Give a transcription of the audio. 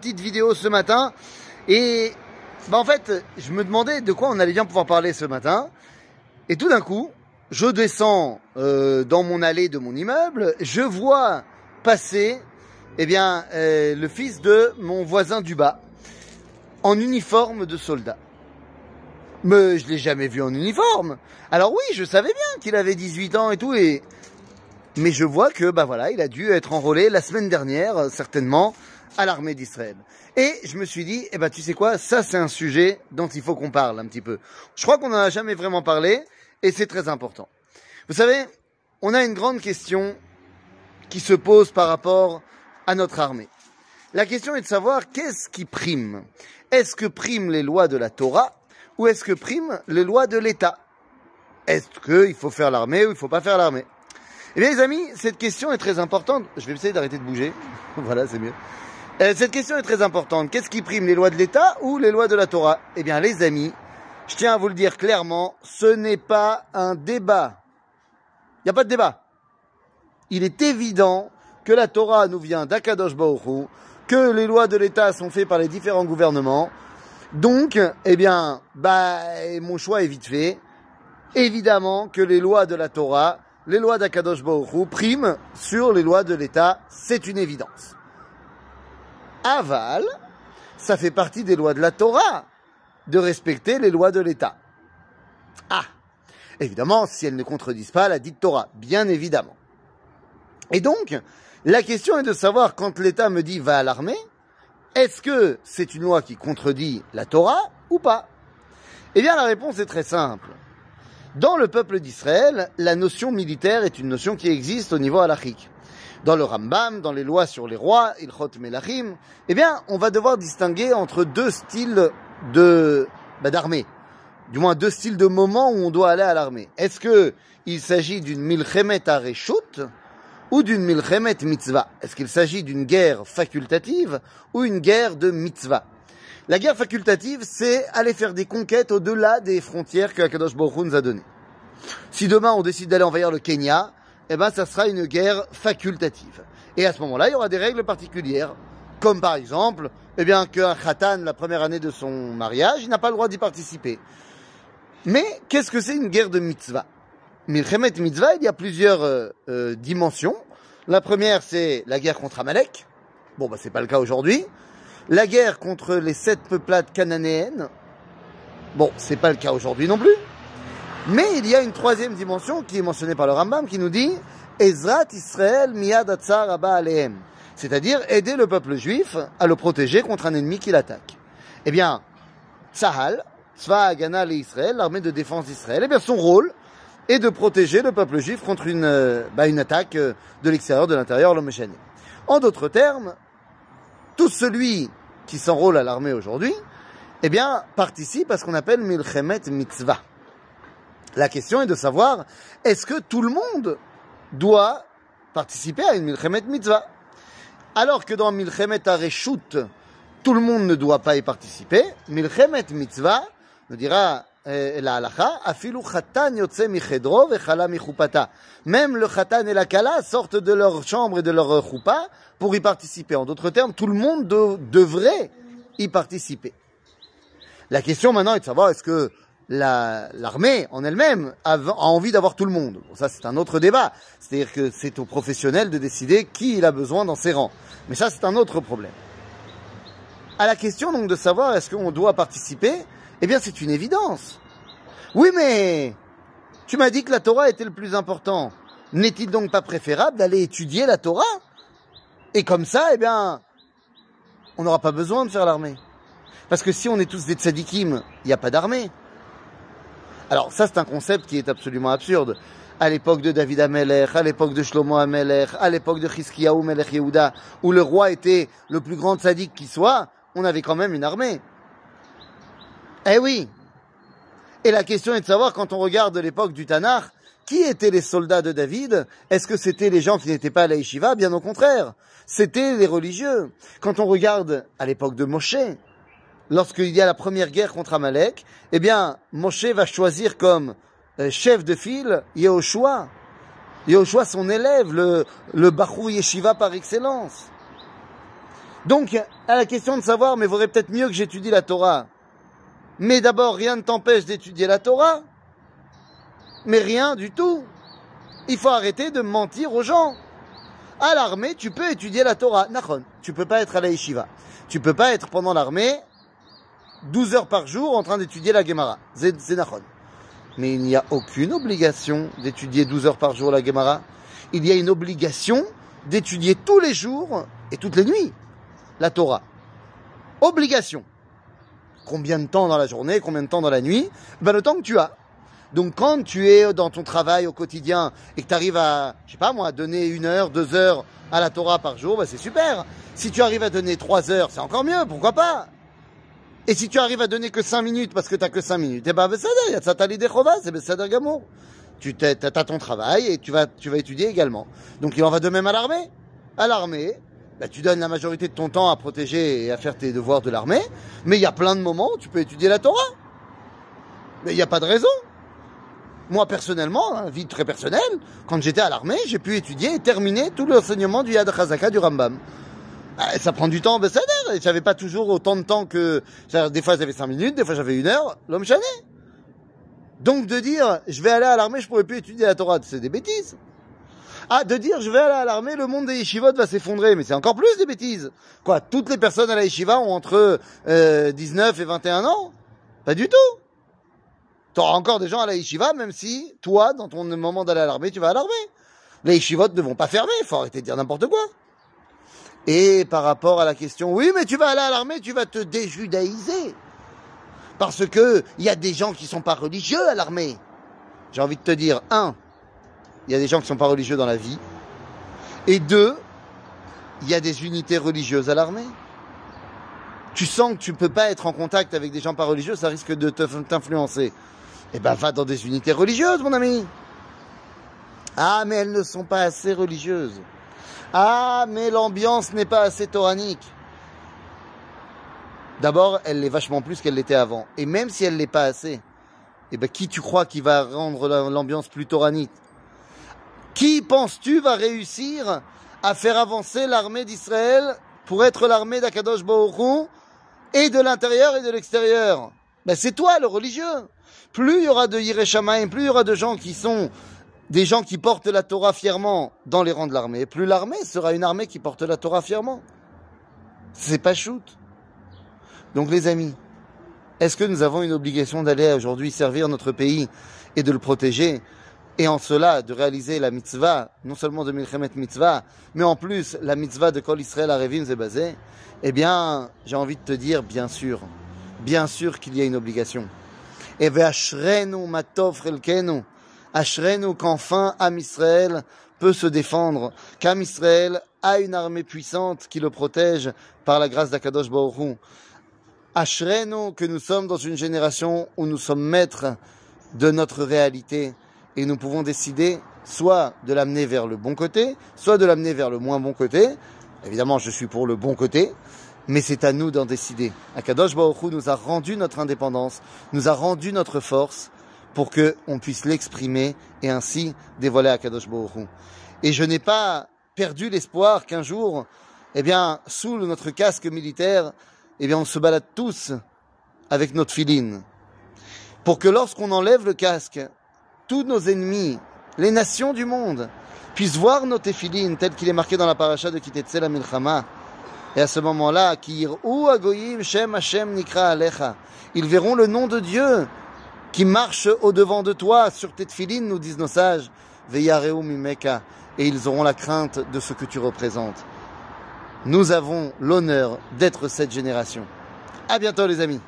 petite vidéo ce matin. Et bah en fait je me demandais de quoi on allait bien pouvoir parler ce matin. Et tout d'un coup je descends euh, dans mon allée de mon immeuble. Je vois passer eh bien euh, le fils de mon voisin du bas en uniforme de soldat. Mais je l'ai jamais vu en uniforme. Alors oui je savais bien qu'il avait 18 ans et tout et mais je vois que bah voilà il a dû être enrôlé la semaine dernière certainement à l'armée d'Israël. Et je me suis dit, eh ben, tu sais quoi, ça c'est un sujet dont il faut qu'on parle un petit peu. Je crois qu'on n'en a jamais vraiment parlé, et c'est très important. Vous savez, on a une grande question qui se pose par rapport à notre armée. La question est de savoir qu'est-ce qui prime? Est-ce que priment les lois de la Torah, ou est-ce que priment les lois de l'État? Est-ce qu'il faut faire l'armée ou il faut pas faire l'armée? Eh bien les amis, cette question est très importante. Je vais essayer d'arrêter de bouger. voilà, c'est mieux. Euh, cette question est très importante. Qu'est-ce qui prime, les lois de l'État ou les lois de la Torah? Eh bien, les amis, je tiens à vous le dire clairement, ce n'est pas un débat. Il n'y a pas de débat. Il est évident que la Torah nous vient d'Akadosh Baruch que les lois de l'État sont faites par les différents gouvernements. Donc, eh bien, bah, mon choix est vite fait. Évidemment que les lois de la Torah, les lois d'Akadosh Baruch priment sur les lois de l'État. C'est une évidence. Aval, ça fait partie des lois de la Torah de respecter les lois de l'État. Ah, évidemment, si elles ne contredisent pas la dite Torah, bien évidemment. Et donc, la question est de savoir quand l'État me dit va à l'armée, est-ce que c'est une loi qui contredit la Torah ou pas? Eh bien, la réponse est très simple. Dans le peuple d'Israël, la notion militaire est une notion qui existe au niveau halachique dans le Rambam, dans les lois sur les rois, Ilchot Melachim, eh bien, on va devoir distinguer entre deux styles de bah, d'armée. Du moins deux styles de moment où on doit aller à l'armée. Est-ce que il s'agit d'une milchemet areshut ou d'une milchemet mitzvah? Est-ce qu'il s'agit d'une guerre facultative ou une guerre de mitzvah? La guerre facultative, c'est aller faire des conquêtes au-delà des frontières que Akadosh Baruch nous a données. Si demain on décide d'aller envahir le Kenya, eh ben, ça sera une guerre facultative. Et à ce moment-là, il y aura des règles particulières, comme par exemple, eh qu'un khatan, la première année de son mariage, n'a pas le droit d'y participer. Mais qu'est-ce que c'est une guerre de mitzvah? Milchemet mitzvah, il y a plusieurs euh, euh, dimensions. La première, c'est la guerre contre Amalek. Bon, bah, c'est pas le cas aujourd'hui. La guerre contre les sept peuplades cananéennes. Bon, c'est pas le cas aujourd'hui non plus. Mais il y a une troisième dimension qui est mentionnée par le Rambam qui nous dit Ezrat Israël miyad atzar abba alehem. C'est-à-dire aider le peuple juif à le protéger contre un ennemi qui l'attaque. Eh bien, Tzahal, Tzva Agana Israël, l'armée de défense d'Israël, eh bien son rôle est de protéger le peuple juif contre une, euh, bah, une attaque euh, de l'extérieur, de l'intérieur, l'homme En d'autres termes, tout celui qui s'enrôle à l'armée aujourd'hui, eh bien, participe à ce qu'on appelle Milchemet Mitzvah. La question est de savoir, est-ce que tout le monde doit participer à une Milchemet Mitzvah? Alors que dans Milchemet Areshut, tout le monde ne doit pas y participer, Milchemet Mitzvah, nous dira euh, la halacha, afilu chatan yotze michedro vechala michupata. Même le chatan et la kala sortent de leur chambre et de leur choupa pour y participer. En d'autres termes, tout le monde devrait y participer. La question maintenant est de savoir est-ce que l'armée en elle-même a, envie d'avoir tout le monde. ça, c'est un autre débat. C'est-à-dire que c'est aux professionnels de décider qui il a besoin dans ses rangs. Mais ça, c'est un autre problème. À la question donc de savoir est-ce qu'on doit participer, eh bien, c'est une évidence. Oui, mais tu m'as dit que la Torah était le plus important. N'est-il donc pas préférable d'aller étudier la Torah? Et comme ça, eh bien, on n'aura pas besoin de faire l'armée. Parce que si on est tous des tzadikim, il n'y a pas d'armée. Alors ça, c'est un concept qui est absolument absurde. À l'époque de David Amelech, à l'époque de Shlomo Amelech, à l'époque de Chizkiyahu Melech Yehuda, où le roi était le plus grand sadique qui soit, on avait quand même une armée. Eh oui. Et la question est de savoir, quand on regarde l'époque du Tanakh, qui étaient les soldats de David? Est-ce que c'était les gens qui n'étaient pas à la Bien au contraire. C'était les religieux. Quand on regarde à l'époque de Moshe, lorsqu'il y a la première guerre contre Amalek, eh bien, Moshe va choisir comme euh, chef de file Yehoshua. Yehoshua, son élève, le, le Yeshiva par excellence. Donc, à la question de savoir, mais vaudrait peut-être mieux que j'étudie la Torah. Mais d'abord, rien ne t'empêche d'étudier la Torah. Mais rien du tout. Il faut arrêter de mentir aux gens. À l'armée, tu peux étudier la Torah. Nachon. Tu peux pas être à la yeshiva. Tu peux pas être pendant l'armée 12 heures par jour en train d'étudier la Gemara. C'est Nachon. Mais il n'y a aucune obligation d'étudier 12 heures par jour la Gemara. Il y a une obligation d'étudier tous les jours et toutes les nuits la Torah. Obligation. Combien de temps dans la journée, combien de temps dans la nuit? Ben le temps que tu as. Donc quand tu es dans ton travail au quotidien et que tu arrives à, je sais pas moi, donner une heure, deux heures à la Torah par jour, ben c'est super. Si tu arrives à donner trois heures, c'est encore mieux, pourquoi pas? Et si tu arrives à donner que cinq minutes parce que tu que cinq minutes, eh ben il y a Satali Dechova, c'est Besader Gamour. Tu as ton travail et tu vas, tu vas étudier également. Donc il en va de même à l'armée. À l'armée, bah, tu donnes la majorité de ton temps à protéger et à faire tes devoirs de l'armée, mais il y a plein de moments où tu peux étudier la Torah. Mais il n'y a pas de raison. Moi, personnellement, hein, vie très personnelle, quand j'étais à l'armée, j'ai pu étudier et terminer tout l'enseignement du Yad Chazaka du Rambam. Ah, ça prend du temps, ben ça Et j'avais pas toujours autant de temps que, des fois j'avais cinq minutes, des fois j'avais une heure, l'homme chané. Donc de dire, je vais aller à l'armée, je pourrais plus étudier la Torah, c'est des bêtises. Ah, de dire je vais aller à l'armée, le monde des yeshivot va s'effondrer, mais c'est encore plus des bêtises. Quoi, toutes les personnes à la yeshiva ont entre 19 euh, et 21 ans? Pas du tout. T'auras encore des gens à la yeshiva, même si toi, dans ton moment d'aller à l'armée, tu vas à l'armée. Les yeshivot ne vont pas fermer, faut arrêter de dire n'importe quoi. Et par rapport à la question, oui, mais tu vas aller à l'armée, tu vas te déjudaïser. Parce que il y a des gens qui sont pas religieux à l'armée. J'ai envie de te dire, un, il y a des gens qui ne sont pas religieux dans la vie. Et deux, il y a des unités religieuses à l'armée. Tu sens que tu ne peux pas être en contact avec des gens pas religieux, ça risque de t'influencer. Eh ben, va dans des unités religieuses, mon ami. Ah, mais elles ne sont pas assez religieuses. Ah, mais l'ambiance n'est pas assez toranique. D'abord, elle l'est vachement plus qu'elle l'était avant. Et même si elle l'est pas assez, eh ben, qui tu crois qui va rendre l'ambiance plus toranique? Qui, penses-tu, va réussir à faire avancer l'armée d'Israël pour être l'armée d'Akadosh Baruch et de l'intérieur et de l'extérieur? Ben, C'est toi, le religieux. Plus il y aura de Yereshamaim, plus il y aura de gens qui sont des gens qui portent la Torah fièrement dans les rangs de l'armée, plus l'armée sera une armée qui porte la Torah fièrement. C'est pas shoot. Donc les amis, est-ce que nous avons une obligation d'aller aujourd'hui servir notre pays et de le protéger et en cela de réaliser la mitzvah, non seulement de Milchemet mitzvah, mais en plus la mitzvah de Kol Israël Arevim Zebazé, eh bien, j'ai envie de te dire, bien sûr, bien sûr qu'il y a une obligation. Et ve'ashrenu matov ashrenu qu'enfin Am Israël peut se défendre, qu'Am Israël a une armée puissante qui le protège par la grâce d'Akadosh Baruch. Ashrenu que nous sommes dans une génération où nous sommes maîtres de notre réalité, et nous pouvons décider soit de l'amener vers le bon côté, soit de l'amener vers le moins bon côté. Évidemment, je suis pour le bon côté, mais c'est à nous d'en décider. Akadosh Baruch nous a rendu notre indépendance, nous a rendu notre force pour que on puisse l'exprimer et ainsi dévoiler Akadosh Baruch Hu. Et je n'ai pas perdu l'espoir qu'un jour, eh bien, sous notre casque militaire, eh bien, on se balade tous avec notre filine. Pour que lorsqu'on enlève le casque, tous nos ennemis, les nations du monde, puissent voir nos téphilines tel qu'il est marqué dans la paracha de Kitetzel Milchama. Et à ce moment-là, Shem Hashem Nikra Alecha. Ils verront le nom de Dieu qui marche au-devant de toi sur tes téphilines, nous disent nos sages. Veyareu Mimeka. Et ils auront la crainte de ce que tu représentes. Nous avons l'honneur d'être cette génération. À bientôt les amis.